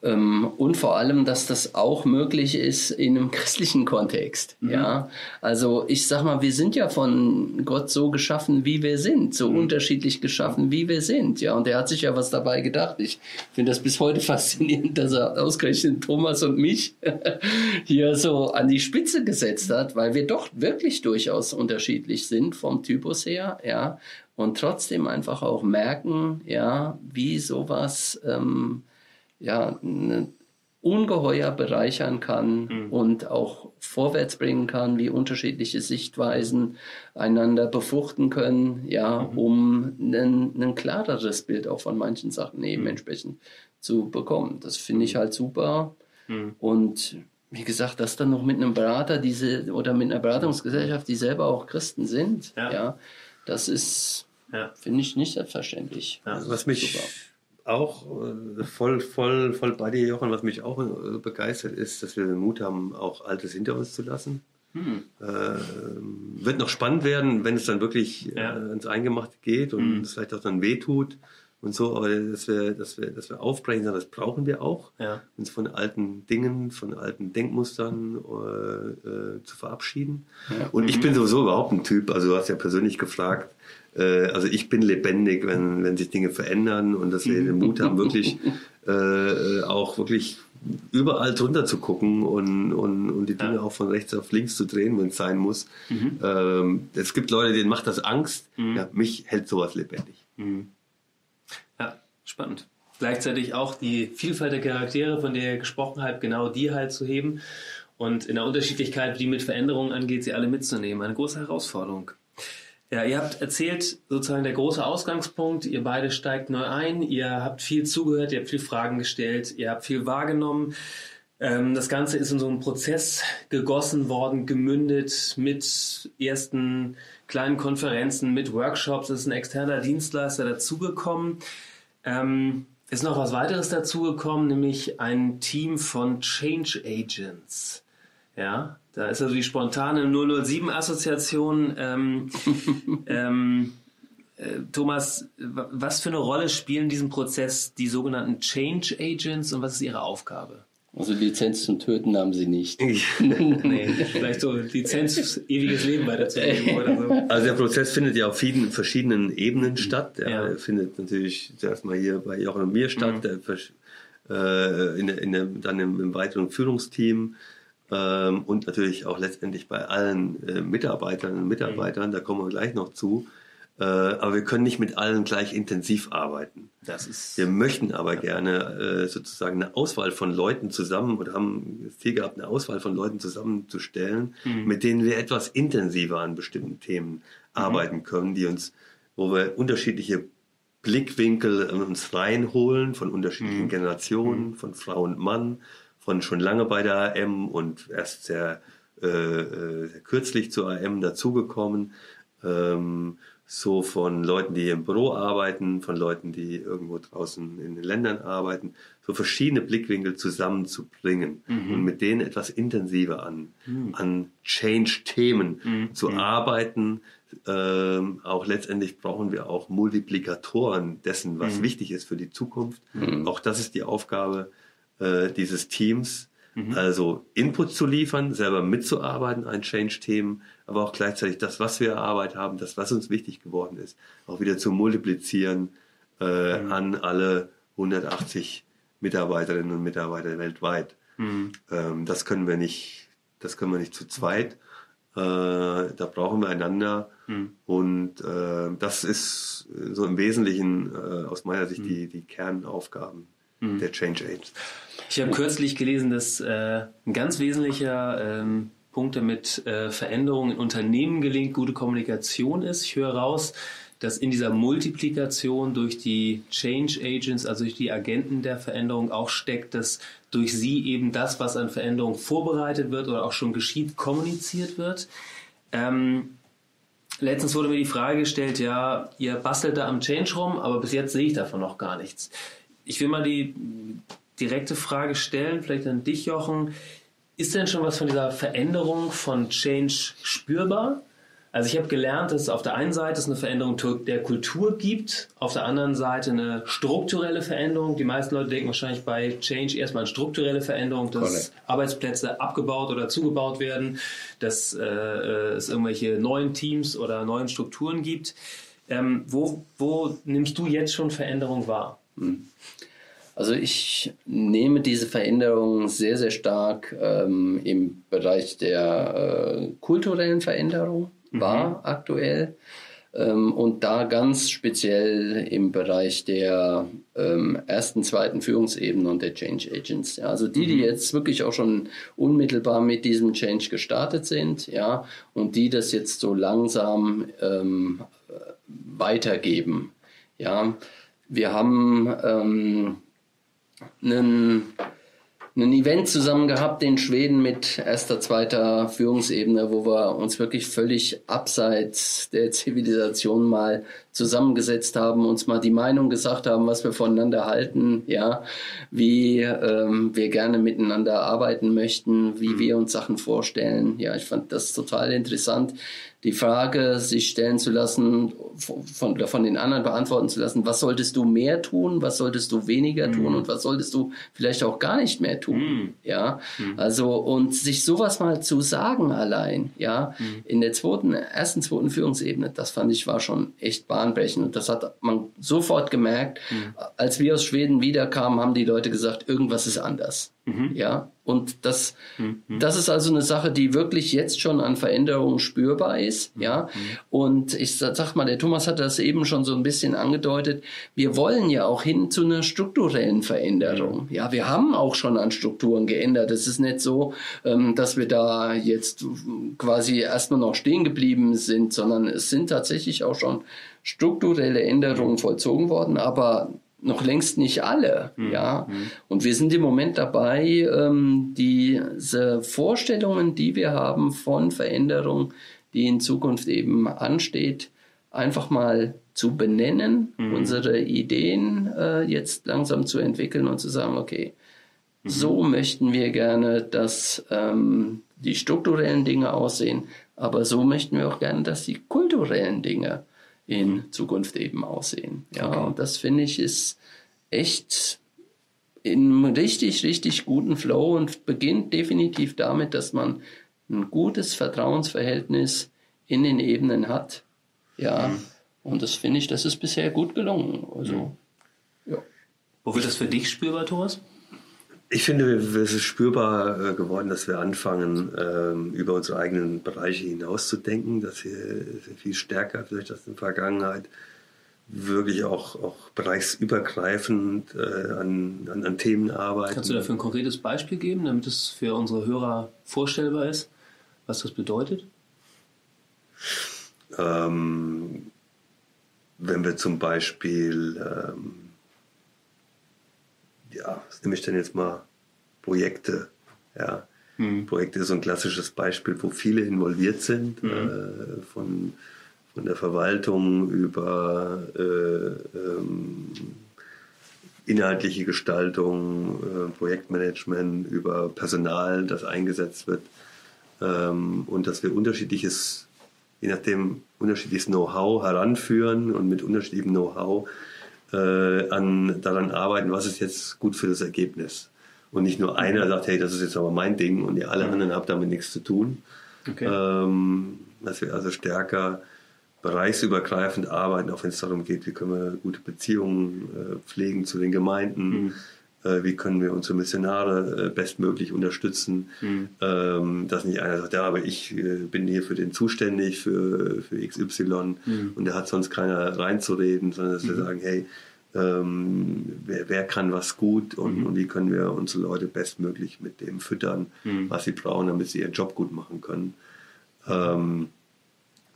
Ähm, und vor allem, dass das auch möglich ist in einem christlichen Kontext, ja. Also ich sag mal, wir sind ja von Gott so geschaffen, wie wir sind, so unterschiedlich geschaffen, wie wir sind, ja. Und er hat sich ja was dabei gedacht. Ich finde das bis heute faszinierend, dass er ausgerechnet Thomas und mich hier so an die Spitze gesetzt hat, weil wir doch wirklich durchaus unterschiedlich sind vom Typus her, ja und trotzdem einfach auch merken, ja, wie sowas ähm, ja ne, ungeheuer bereichern kann und auch vorwärts bringen kann, wie unterschiedliche Sichtweisen einander befruchten können, ja, um ein, klareres Bild auch von manchen Sachen eben entsprechend zu bekommen. Das finde ich halt super und wie gesagt, das dann noch mit einem Berater diese oder mit einer Beratungsgesellschaft, die selber auch Christen sind, Ja. ja, das ist Ja. Finde ich nicht selbstverständlich. Was mich Super. Auch äh, voll, voll, voll bei dir, Jochen. Was mich auch äh, begeistert ist, dass wir den Mut haben, auch Altes hinter uns zu lassen. Hm. Äh, wird noch spannend werden, wenn es dann wirklich ja. äh, ins Eingemachte geht und hm. es vielleicht auch dann wehtut und so, aber dass wir, dass wir, dass wir aufbrechen, das brauchen wir auch, ja. uns von alten Dingen, von alten Denkmustern äh, zu verabschieden. Ja. Und ich bin sowieso überhaupt ein Typ, also du hast ja persönlich gefragt, äh, also ich bin lebendig, wenn, wenn sich Dinge verändern und dass wir den Mut haben, wirklich äh, auch wirklich überall drunter zu gucken und, und, und die Dinge ja. auch von rechts auf links zu drehen, wenn es sein muss. Mhm. Ähm, es gibt Leute, denen macht das Angst. Mhm. Ja, mich hält sowas lebendig. Mhm. Spannend. Gleichzeitig auch die Vielfalt der Charaktere, von der ihr gesprochen habt, genau die halt zu heben und in der Unterschiedlichkeit, die mit Veränderungen angeht, sie alle mitzunehmen. Eine große Herausforderung. Ja, ihr habt erzählt, sozusagen der große Ausgangspunkt, ihr beide steigt neu ein, ihr habt viel zugehört, ihr habt viel Fragen gestellt, ihr habt viel wahrgenommen. Ähm, das Ganze ist in so einen Prozess gegossen worden, gemündet mit ersten kleinen Konferenzen, mit Workshops, es ist ein externer Dienstleister dazugekommen. Ähm, ist noch was weiteres dazugekommen, nämlich ein Team von Change Agents. Ja, da ist also die spontane 007-Assoziation. Ähm, ähm, äh, Thomas, was für eine Rolle spielen in diesem Prozess die sogenannten Change Agents und was ist ihre Aufgabe? Also Lizenz zum Töten haben sie nicht. nee, vielleicht so Lizenz ewiges Leben weiterzuleben oder so. Also der Prozess findet ja auf vielen verschiedenen Ebenen statt. Er ja. findet natürlich zuerst mal hier bei Jochen und mir statt, mhm. der, äh, in der, in der, dann im, im weiteren Führungsteam ähm, und natürlich auch letztendlich bei allen äh, Mitarbeitern und Mitarbeitern, mhm. da kommen wir gleich noch zu. Äh, aber wir können nicht mit allen gleich intensiv arbeiten. Das ist wir möchten aber gerne äh, sozusagen eine Auswahl von Leuten zusammen oder haben das Ziel gehabt, eine Auswahl von Leuten zusammenzustellen, mhm. mit denen wir etwas intensiver an bestimmten Themen mhm. arbeiten können, die uns, wo wir unterschiedliche Blickwinkel in uns reinholen von unterschiedlichen mhm. Generationen, mhm. von Frau und Mann, von schon lange bei der AM und erst sehr, äh, äh sehr kürzlich zur AM dazugekommen. Ähm, so von Leuten, die im Büro arbeiten, von Leuten, die irgendwo draußen in den Ländern arbeiten, so verschiedene Blickwinkel zusammenzubringen mhm. und mit denen etwas intensiver an, mhm. an Change-Themen mhm. zu mhm. arbeiten. Ähm, auch letztendlich brauchen wir auch Multiplikatoren dessen, was mhm. wichtig ist für die Zukunft. Mhm. Auch das ist die Aufgabe äh, dieses Teams, Mhm. Also Input zu liefern, selber mitzuarbeiten an Change-Themen, aber auch gleichzeitig das, was wir erarbeitet haben, das, was uns wichtig geworden ist, auch wieder zu multiplizieren äh, mhm. an alle 180 Mitarbeiterinnen und Mitarbeiter weltweit. Mhm. Ähm, das können wir nicht, das können wir nicht zu zweit. Äh, da brauchen wir einander. Mhm. Und äh, das ist so im Wesentlichen äh, aus meiner Sicht mhm. die, die Kernaufgaben mhm. der Change Aids. Ich habe kürzlich gelesen, dass äh, ein ganz wesentlicher ähm, Punkt damit äh, Veränderungen in Unternehmen gelingt, gute Kommunikation ist. Ich höre raus, dass in dieser Multiplikation durch die Change Agents, also durch die Agenten der Veränderung auch steckt, dass durch sie eben das, was an Veränderung vorbereitet wird oder auch schon geschieht, kommuniziert wird. Ähm, letztens wurde mir die Frage gestellt, ja, ihr bastelt da am Change rum, aber bis jetzt sehe ich davon noch gar nichts. Ich will mal die direkte Frage stellen, vielleicht an dich, Jochen. Ist denn schon was von dieser Veränderung von Change spürbar? Also ich habe gelernt, dass es auf der einen Seite es eine Veränderung der Kultur gibt, auf der anderen Seite eine strukturelle Veränderung. Die meisten Leute denken wahrscheinlich bei Change erstmal an strukturelle Veränderung, dass Correct. Arbeitsplätze abgebaut oder zugebaut werden, dass äh, es irgendwelche neuen Teams oder neuen Strukturen gibt. Ähm, wo, wo nimmst du jetzt schon Veränderung wahr? Also ich nehme diese Veränderung sehr, sehr stark ähm, im Bereich der äh, kulturellen Veränderung mhm. wahr aktuell. Ähm, und da ganz speziell im Bereich der ähm, ersten, zweiten Führungsebene und der Change Agents. Ja, also die, die mhm. jetzt wirklich auch schon unmittelbar mit diesem Change gestartet sind, ja, und die das jetzt so langsam ähm, weitergeben. Ja, wir haben ähm, einen, ein Event zusammen gehabt in Schweden mit erster, zweiter Führungsebene, wo wir uns wirklich völlig abseits der Zivilisation mal zusammengesetzt haben, uns mal die Meinung gesagt haben, was wir voneinander halten, ja, wie ähm, wir gerne miteinander arbeiten möchten, wie mhm. wir uns Sachen vorstellen. Ja, ich fand das total interessant die Frage sich stellen zu lassen, von, von den anderen beantworten zu lassen, was solltest du mehr tun, was solltest du weniger mhm. tun und was solltest du vielleicht auch gar nicht mehr tun. Mhm. Ja, mhm. also und sich sowas mal zu sagen allein, ja, mhm. in der zweiten, ersten, zweiten Führungsebene, das fand ich war schon echt bahnbrechend und das hat man sofort gemerkt. Mhm. Als wir aus Schweden wiederkamen, haben die Leute gesagt, irgendwas ist anders. Mhm. Ja, und das, mhm. das ist also eine Sache, die wirklich jetzt schon an Veränderungen spürbar ist. Mhm. Ja, und ich sag mal, der Thomas hat das eben schon so ein bisschen angedeutet. Wir wollen ja auch hin zu einer strukturellen Veränderung. Ja, wir haben auch schon an Strukturen geändert. Es ist nicht so, ähm, dass wir da jetzt quasi erstmal noch stehen geblieben sind, sondern es sind tatsächlich auch schon strukturelle Änderungen vollzogen worden. Aber noch längst nicht alle, mhm. ja. Mhm. Und wir sind im Moment dabei, ähm, diese Vorstellungen, die wir haben von Veränderung, die in Zukunft eben ansteht, einfach mal zu benennen, mhm. unsere Ideen äh, jetzt langsam zu entwickeln und zu sagen, okay, mhm. so möchten wir gerne, dass ähm, die strukturellen Dinge aussehen, aber so möchten wir auch gerne, dass die kulturellen Dinge in Zukunft eben aussehen. Ja, okay. und das finde ich ist echt in einem richtig, richtig guten Flow und beginnt definitiv damit, dass man ein gutes Vertrauensverhältnis in den Ebenen hat. Ja, mhm. und das finde ich, das ist bisher gut gelungen. Also, mhm. ja. Wo wird das für dich spürbar, Thomas? Ich finde, es ist spürbar äh, geworden, dass wir anfangen, ähm, über unsere eigenen Bereiche hinauszudenken, dass wir viel stärker vielleicht als in der Vergangenheit wirklich auch, auch bereichsübergreifend äh, an, an, an, Themen arbeiten. Kannst du dafür ein konkretes Beispiel geben, damit es für unsere Hörer vorstellbar ist, was das bedeutet? Ähm, wenn wir zum Beispiel ähm, ja, was nehme ich denn jetzt mal? Projekte. Ja. Mhm. Projekte ist so ein klassisches Beispiel, wo viele involviert sind, mhm. äh, von, von der Verwaltung über äh, ähm, inhaltliche Gestaltung, äh, Projektmanagement, über Personal, das eingesetzt wird ähm, und dass wir unterschiedliches, je nachdem unterschiedliches Know-how heranführen und mit unterschiedlichem Know-how äh, an, daran arbeiten, was ist jetzt gut für das Ergebnis. Und nicht nur einer sagt, hey, das ist jetzt aber mein Ding und ihr alle anderen habt damit nichts zu tun. Okay. Ähm, dass wir also stärker bereichsübergreifend arbeiten, auch wenn es darum geht, wie können wir gute Beziehungen äh, pflegen zu den Gemeinden, mhm. Äh, wie können wir unsere Missionare äh, bestmöglich unterstützen, mhm. ähm, dass nicht einer sagt, ja, aber ich äh, bin hier für den zuständig, für, für XY mhm. und der hat sonst keiner reinzureden, sondern dass wir mhm. sagen, hey, ähm, wer, wer, kann was gut und, mhm. und, wie können wir unsere Leute bestmöglich mit dem füttern, mhm. was sie brauchen, damit sie ihren Job gut machen können. Ähm,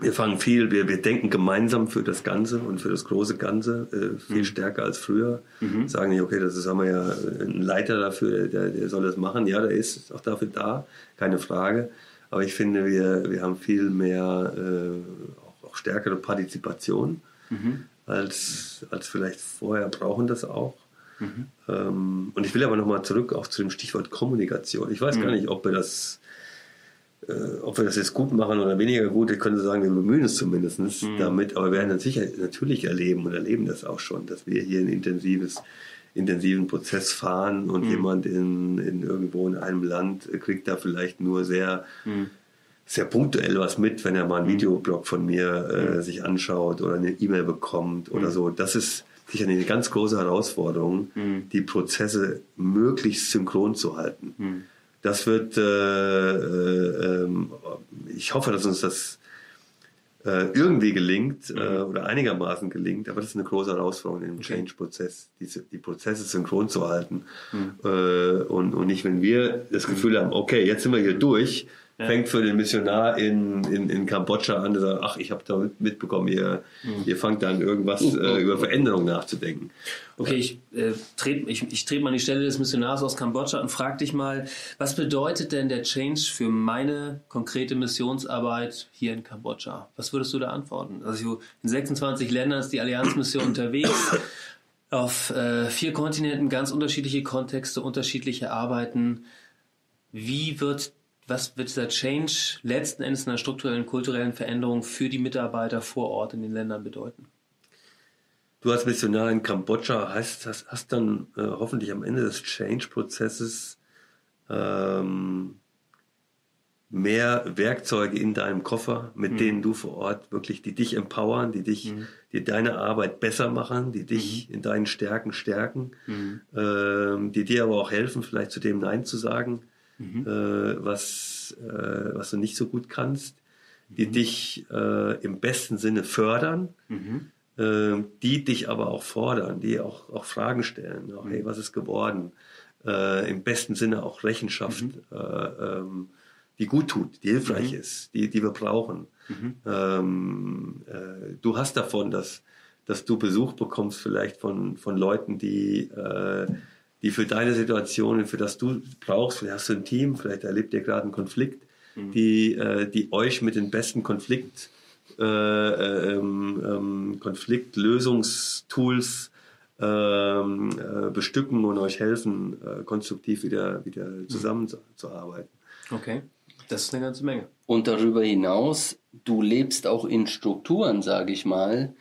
wir fangen viel, wir, wir denken gemeinsam für das Ganze und für das große Ganze äh, viel mhm. stärker als früher. Mhm. Sagen nicht, okay, das ist, haben wir ja einen Leiter dafür, der, der soll das machen. Ja, der ist auch dafür da, keine Frage. Aber ich finde, wir, wir haben viel mehr, äh, auch, auch, stärkere Partizipation mhm. als, als vielleicht vorher, brauchen das auch. Mhm. Ähm, und ich will aber nochmal zurück auch zu dem Stichwort Kommunikation. Ich weiß gar mhm. nicht, ob wir das äh, ob wir das jetzt gut machen oder weniger gut, ich könnte sagen, wir bemühen uns zumindest mhm. damit, aber wir werden das sicher natürlich erleben und erleben das auch schon, dass wir hier ein intensives, intensiven Prozess fahren und mhm. jemand in, in irgendwo in einem Land kriegt da vielleicht nur sehr, mhm. sehr punktuell was mit, wenn er mal einen mhm. Videoblog von mir äh, mhm. sich anschaut oder eine E-Mail bekommt oder mhm. so. Das ist sicher eine ganz große Herausforderung, die Prozesse möglichst synchron zu halten. Das wird, äh, äh, ähm, ich hoffe, dass uns das äh, irgendwie gelingt äh, mhm. oder einigermaßen gelingt, aber das ist eine große Herausforderung im okay. Change-Prozess, die Prozesse synchron zu halten. Mhm. Äh, und, und nicht, wenn wir das Gefühl haben, okay, jetzt sind wir hier durch, fängt für den Missionar in, in, in Kambodscha an, der sagt, ach, ich habe da mitbekommen, ihr, mhm. ihr fangt dann irgendwas äh, über Veränderung nachzudenken. Okay, ich äh, trete ich, ich tret mal an die Stelle des Missionars aus Kambodscha und frage dich mal, was bedeutet denn der Change für meine konkrete Missionsarbeit hier in Kambodscha? Was würdest du da antworten? Also in 26 Ländern ist die Allianzmission unterwegs auf äh, vier Kontinenten ganz unterschiedliche Kontexte, unterschiedliche Arbeiten. Wie wird, was wird dieser Change letzten Endes einer strukturellen, kulturellen Veränderung für die Mitarbeiter vor Ort in den Ländern bedeuten? Du als Missionar in Kambodscha hast, hast, hast dann äh, hoffentlich am Ende des Change-Prozesses ähm, mehr Werkzeuge in deinem Koffer, mit mhm. denen du vor Ort wirklich, die dich empowern, die dich, mhm. die deine Arbeit besser machen, die dich mhm. in deinen Stärken stärken, mhm. ähm, die dir aber auch helfen, vielleicht zu dem Nein zu sagen, mhm. äh, was, äh, was du nicht so gut kannst, die mhm. dich äh, im besten Sinne fördern, äh, die dich aber auch fordern, die auch, auch Fragen stellen, auch, hey, was ist geworden? Äh, Im besten Sinne auch Rechenschaft äh, ähm, die gut tut, die hilfreich mhm. ist, die, die wir brauchen. Mhm. Ähm, äh, du hast davon, dass, dass du Besuch bekommst, vielleicht von, von Leuten, die, die für deine Situation, für das du brauchst, vielleicht hast du ein Team, vielleicht erlebt ihr gerade einen Konflikt, mhm. die, äh, die euch mit den besten Konflikt, äh, ähm, ähm, Konfliktlösungstools ähm, äh, bestücken und euch helfen, äh, konstruktiv wieder, wieder mhm. zusammenzuarbeiten. Okay. Das ist eine ganze Menge. Und darüber hinaus, du lebst auch in Strukturen, sage ich mal,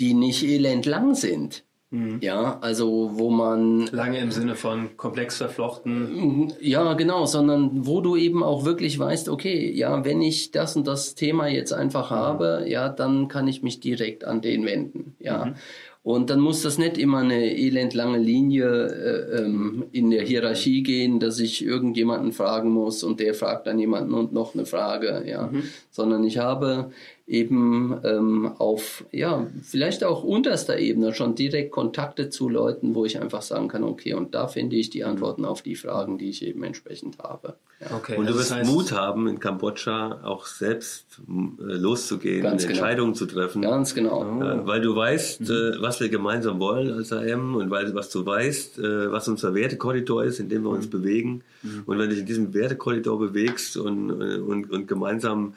die nicht elendlang sind. Mhm. Ja, also wo man. Lange im Sinne von komplex verflochten. Mhm, ja, genau, sondern wo du eben auch wirklich weißt, okay, ja, wenn ich das und das Thema jetzt einfach mhm. habe, ja, dann kann ich mich direkt an den wenden. Ja. Mhm. Und dann muss das nicht immer eine elendlange Linie äh, ähm, in der Hierarchie gehen, dass ich irgendjemanden fragen muss und der fragt dann jemanden und noch eine Frage, ja. Mhm. Sondern ich habe eben ähm, auf, ja, vielleicht auch unterster Ebene schon direkt Kontakte zu Leuten, wo ich einfach sagen kann, okay, und da finde ich die Antworten auf die Fragen, die ich eben entsprechend habe. Ja. Okay, und du wirst heißt, Mut haben, in Kambodscha auch selbst äh, loszugehen und genau. Entscheidungen zu treffen. Ganz genau. Äh, weil du weißt, mhm. äh, was wir gemeinsam wollen als AM und weil was du weißt, äh, was unser Wertekorridor ist, in dem wir uns mhm. bewegen. Mhm. Und wenn du dich in diesem Wertekorridor bewegst und, und, und gemeinsam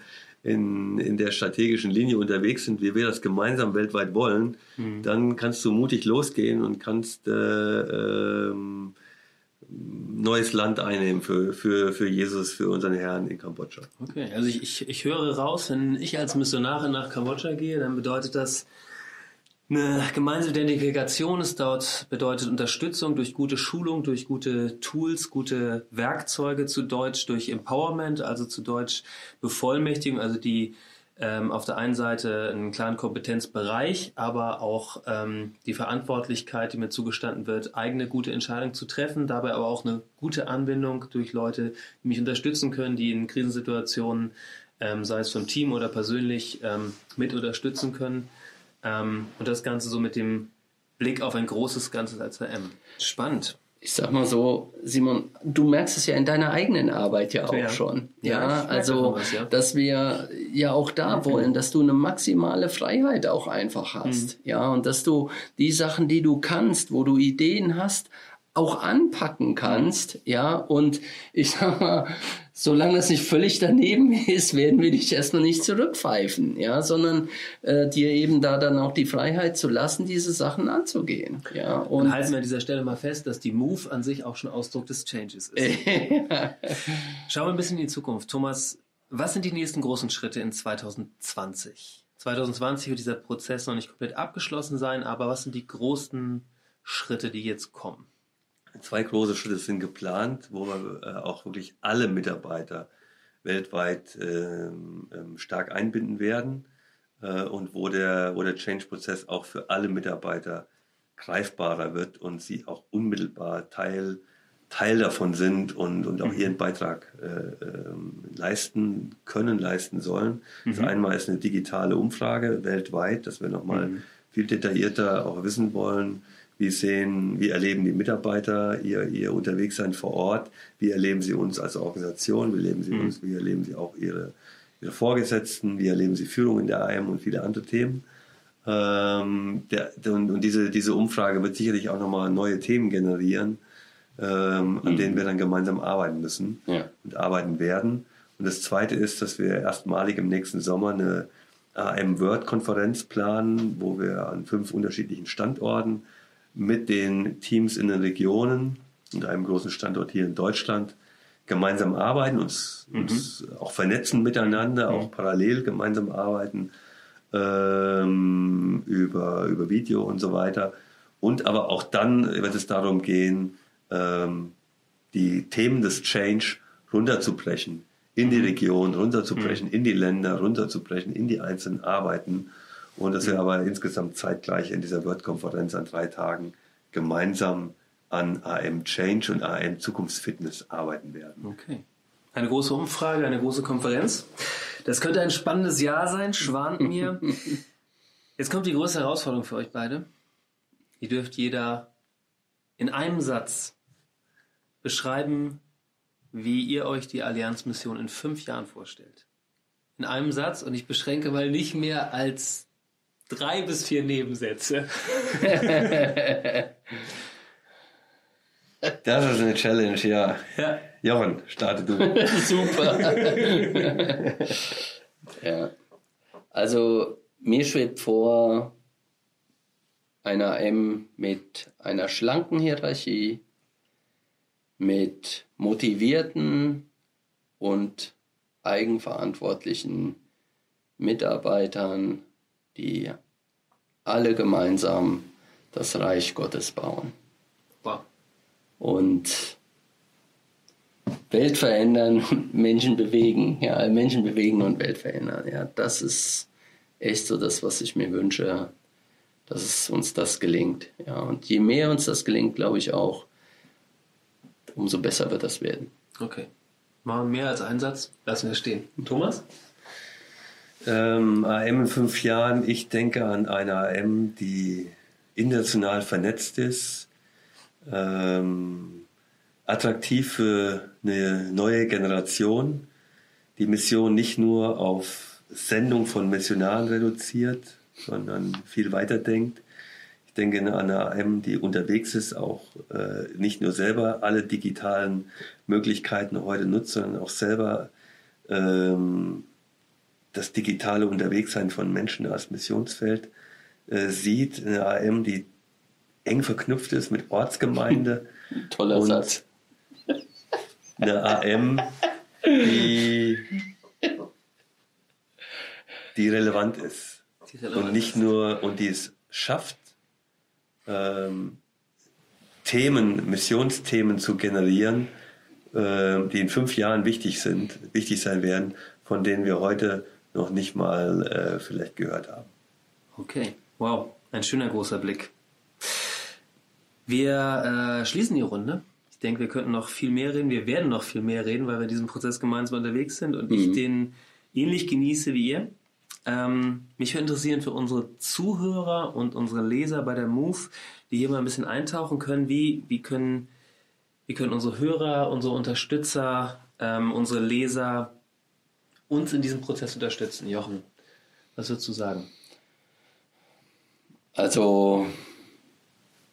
in, in der strategischen Linie unterwegs sind, wie wir das gemeinsam weltweit wollen, mhm. dann kannst du mutig losgehen und kannst äh, ähm, neues Land einnehmen für, für, für Jesus, für unseren Herrn in Kambodscha. Okay, also ich, ich, ich höre raus, wenn ich als Missionarin nach Kambodscha gehe, dann bedeutet das, eine gemeinsame Identifikation ist dort, bedeutet Unterstützung durch gute Schulung, durch gute Tools, gute Werkzeuge zu Deutsch, durch Empowerment, also zu Deutsch Bevollmächtigung, also die ähm, auf der einen Seite einen klaren Kompetenzbereich, aber auch ähm, die Verantwortlichkeit, die mir zugestanden wird, eigene gute Entscheidungen zu treffen, dabei aber auch eine gute Anbindung durch Leute, die mich unterstützen können, die in Krisensituationen, ähm, sei es vom Team oder persönlich, ähm, mit unterstützen können. Ähm, und das Ganze so mit dem Blick auf ein großes Ganzes als M. Spannend. Ich sag mal so, Simon, du merkst es ja in deiner eigenen Arbeit ja auch ja. schon. Ja, ja also, was, ja. dass wir ja auch da wollen, dass du eine maximale Freiheit auch einfach hast. Mhm. Ja, und dass du die Sachen, die du kannst, wo du Ideen hast, auch anpacken kannst, ja, und ich sag mal, solange es nicht völlig daneben ist, werden wir dich erstmal nicht zurückpfeifen, ja, sondern äh, dir eben da dann auch die Freiheit zu lassen, diese Sachen anzugehen, ja. Und dann halten wir an dieser Stelle mal fest, dass die Move an sich auch schon Ausdruck des Changes ist. Schauen wir ein bisschen in die Zukunft. Thomas, was sind die nächsten großen Schritte in 2020? 2020 wird dieser Prozess noch nicht komplett abgeschlossen sein, aber was sind die großen Schritte, die jetzt kommen? Zwei große Schritte sind geplant, wo wir äh, auch wirklich alle Mitarbeiter weltweit ähm, ähm, stark einbinden werden äh, und wo der, wo der Change-Prozess auch für alle Mitarbeiter greifbarer wird und sie auch unmittelbar Teil, Teil davon sind und, und auch mhm. ihren Beitrag äh, ähm, leisten können, leisten sollen. Mhm. Also einmal ist eine digitale Umfrage weltweit, dass wir nochmal mhm. viel detaillierter auch wissen wollen, Wie sehen, wie erleben die Mitarbeiter ihr, ihr Unterwegssein vor Ort? Wie erleben sie uns als Organisation? Wie erleben sie mhm. uns? Wie erleben sie auch ihre, ihre Vorgesetzten? Wie erleben sie Führung in der AM und viele andere Themen? Ähm, der, und, und diese, diese Umfrage wird sicherlich auch nochmal neue Themen generieren, ähm, an mhm. denen wir dann gemeinsam arbeiten müssen ja. und arbeiten werden. Und das Zweite ist, dass wir erstmalig im nächsten Sommer eine AM Word-Konferenz planen, wo wir an fünf unterschiedlichen Standorten mit den Teams in den Regionen und einem großen Standort hier in Deutschland gemeinsam arbeiten, uns, mhm. uns auch vernetzen miteinander, mhm. auch parallel gemeinsam arbeiten ähm, über, über Video und so weiter. Und aber auch dann wird es darum gehen, ähm, die Themen des Change runterzubrechen, in die mhm. Region runterzubrechen, mhm. in die Länder runterzubrechen, in die einzelnen Arbeiten. Und dass wir mhm. aber insgesamt zeitgleich in dieser Word-Konferenz an drei Tagen gemeinsam an AM Change und AM Zukunftsfitness arbeiten werden. Okay. Eine große Umfrage, eine große Konferenz. Das könnte ein spannendes Jahr sein, schwant mir. Jetzt kommt die große Herausforderung für euch beide. Ihr dürft jeder in einem Satz beschreiben, wie ihr euch die Allianzmission in fünf Jahren vorstellt. In einem Satz und ich beschränke mal nicht mehr als drei bis vier Nebensätze. Das ist eine Challenge, ja. ja. Jochen, starte du. Super. ja. Also mir schwebt vor einer M mit einer schlanken Hierarchie, mit motivierten und eigenverantwortlichen Mitarbeitern, die alle gemeinsam das Reich Gottes bauen. Wow. Und Welt verändern Menschen bewegen. Ja, Menschen bewegen und Welt verändern. Ja, das ist echt so das, was ich mir wünsche, dass es uns das gelingt. Ja, und je mehr uns das gelingt, glaube ich auch, umso besser wird das werden. Okay. Machen wir mehr als Einsatz, lassen wir stehen. Thomas? Ähm, AM in fünf Jahren, ich denke an eine AM, die international vernetzt ist, ähm, attraktiv für eine neue Generation, die Mission nicht nur auf Sendung von Missionaren reduziert, sondern viel weiter denkt, denke an eine AM, die unterwegs ist, auch äh, nicht nur selber alle digitalen Möglichkeiten heute nutzt, sondern auch selber ähm, das digitale Unterwegssein von Menschen als Missionsfeld äh, sieht. Eine AM, die eng verknüpft ist mit Ortsgemeinde. Toller Satz. Eine AM, die, die relevant ist. Die relevant und nicht nur, und die es schafft, ähm, Themen, Missionsthemen zu generieren, äh, die in fünf Jahren wichtig sind, wichtig sein werden, von denen wir heute noch nicht mal äh, vielleicht gehört haben. Okay, wow, ein schöner großer Blick. Wir äh, schließen die Runde. Ich denke, wir könnten noch viel mehr reden. Wir werden noch viel mehr reden, weil wir in diesem Prozess gemeinsam unterwegs sind und mhm. ich den ähnlich genieße wie ihr. Ähm, mich würde interessieren für unsere Zuhörer und unsere Leser bei der Move, die hier mal ein bisschen eintauchen können, wie, wie, können, wie können unsere Hörer, unsere Unterstützer, ähm, unsere Leser uns in diesem Prozess unterstützen. Jochen, was würdest du sagen? Also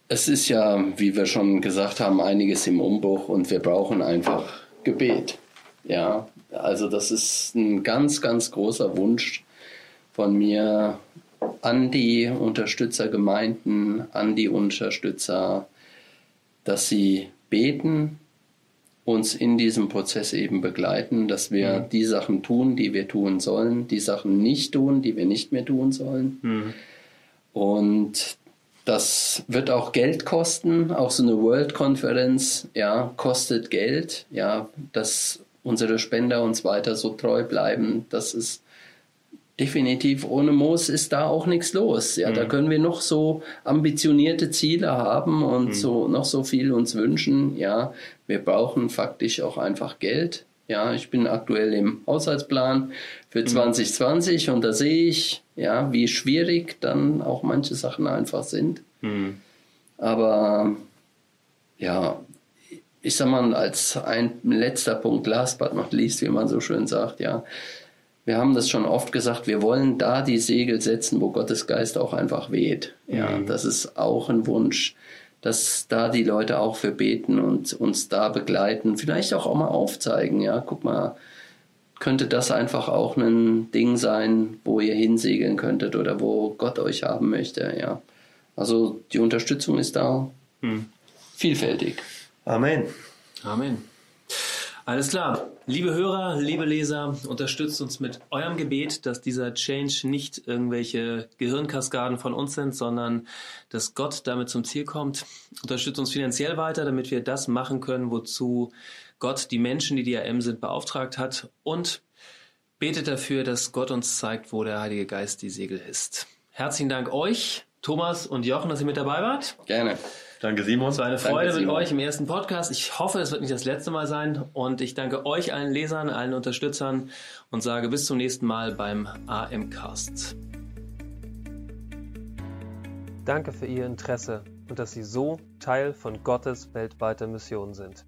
es ist ja, wie wir schon gesagt haben, einiges im Umbruch und wir brauchen einfach Gebet. Ja, also das ist ein ganz, ganz großer Wunsch von mir an die Unterstützergemeinden, an die Unterstützer, dass sie beten, uns in diesem Prozess eben begleiten, dass wir mhm. die Sachen tun, die wir tun sollen, die Sachen nicht tun, die wir nicht mehr tun sollen. Mhm. Und das wird auch Geld kosten, auch so eine World-Konferenz, ja, kostet Geld, ja, dass unsere Spender uns weiter so treu bleiben, das ist Definitiv, ohne Moos ist da auch nichts los. Ja, mhm. da können wir noch so ambitionierte Ziele haben und mhm. so noch so viel uns wünschen. Ja, wir brauchen faktisch auch einfach Geld. Ja, ich bin aktuell im Haushaltsplan für mhm. 2020 und da sehe ich, ja, wie schwierig dann auch manche Sachen einfach sind. Mhm. Aber ja, ich sag mal, als ein letzter Punkt, last but not least, wie man so schön sagt, ja. Wir haben das schon oft gesagt, wir wollen da die Segel setzen, wo Gottes Geist auch einfach weht. Ja, mhm. das ist auch ein Wunsch, dass da die Leute auch für beten und uns da begleiten, vielleicht auch, auch mal aufzeigen, ja, guck mal, könnte das einfach auch ein Ding sein, wo ihr hinsegeln könntet oder wo Gott euch haben möchte, ja. Also die Unterstützung ist da hm. vielfältig. Amen. Amen. Alles klar. Liebe Hörer, liebe Leser, unterstützt uns mit eurem Gebet, dass dieser Change nicht irgendwelche Gehirnkaskaden von uns sind, sondern dass Gott damit zum Ziel kommt. Unterstützt uns finanziell weiter, damit wir das machen können, wozu Gott die Menschen, die DRM sind, beauftragt hat. Und betet dafür, dass Gott uns zeigt, wo der Heilige Geist die Segel ist. Herzlichen Dank euch, Thomas und Jochen, dass ihr mit dabei wart. Gerne. Danke, Simon. Es war eine Freude danke, mit euch im ersten Podcast. Ich hoffe, es wird nicht das letzte Mal sein. Und ich danke euch, allen Lesern, allen Unterstützern und sage bis zum nächsten Mal beim AM-Cast. Danke für Ihr Interesse und dass Sie so Teil von Gottes weltweiter Mission sind.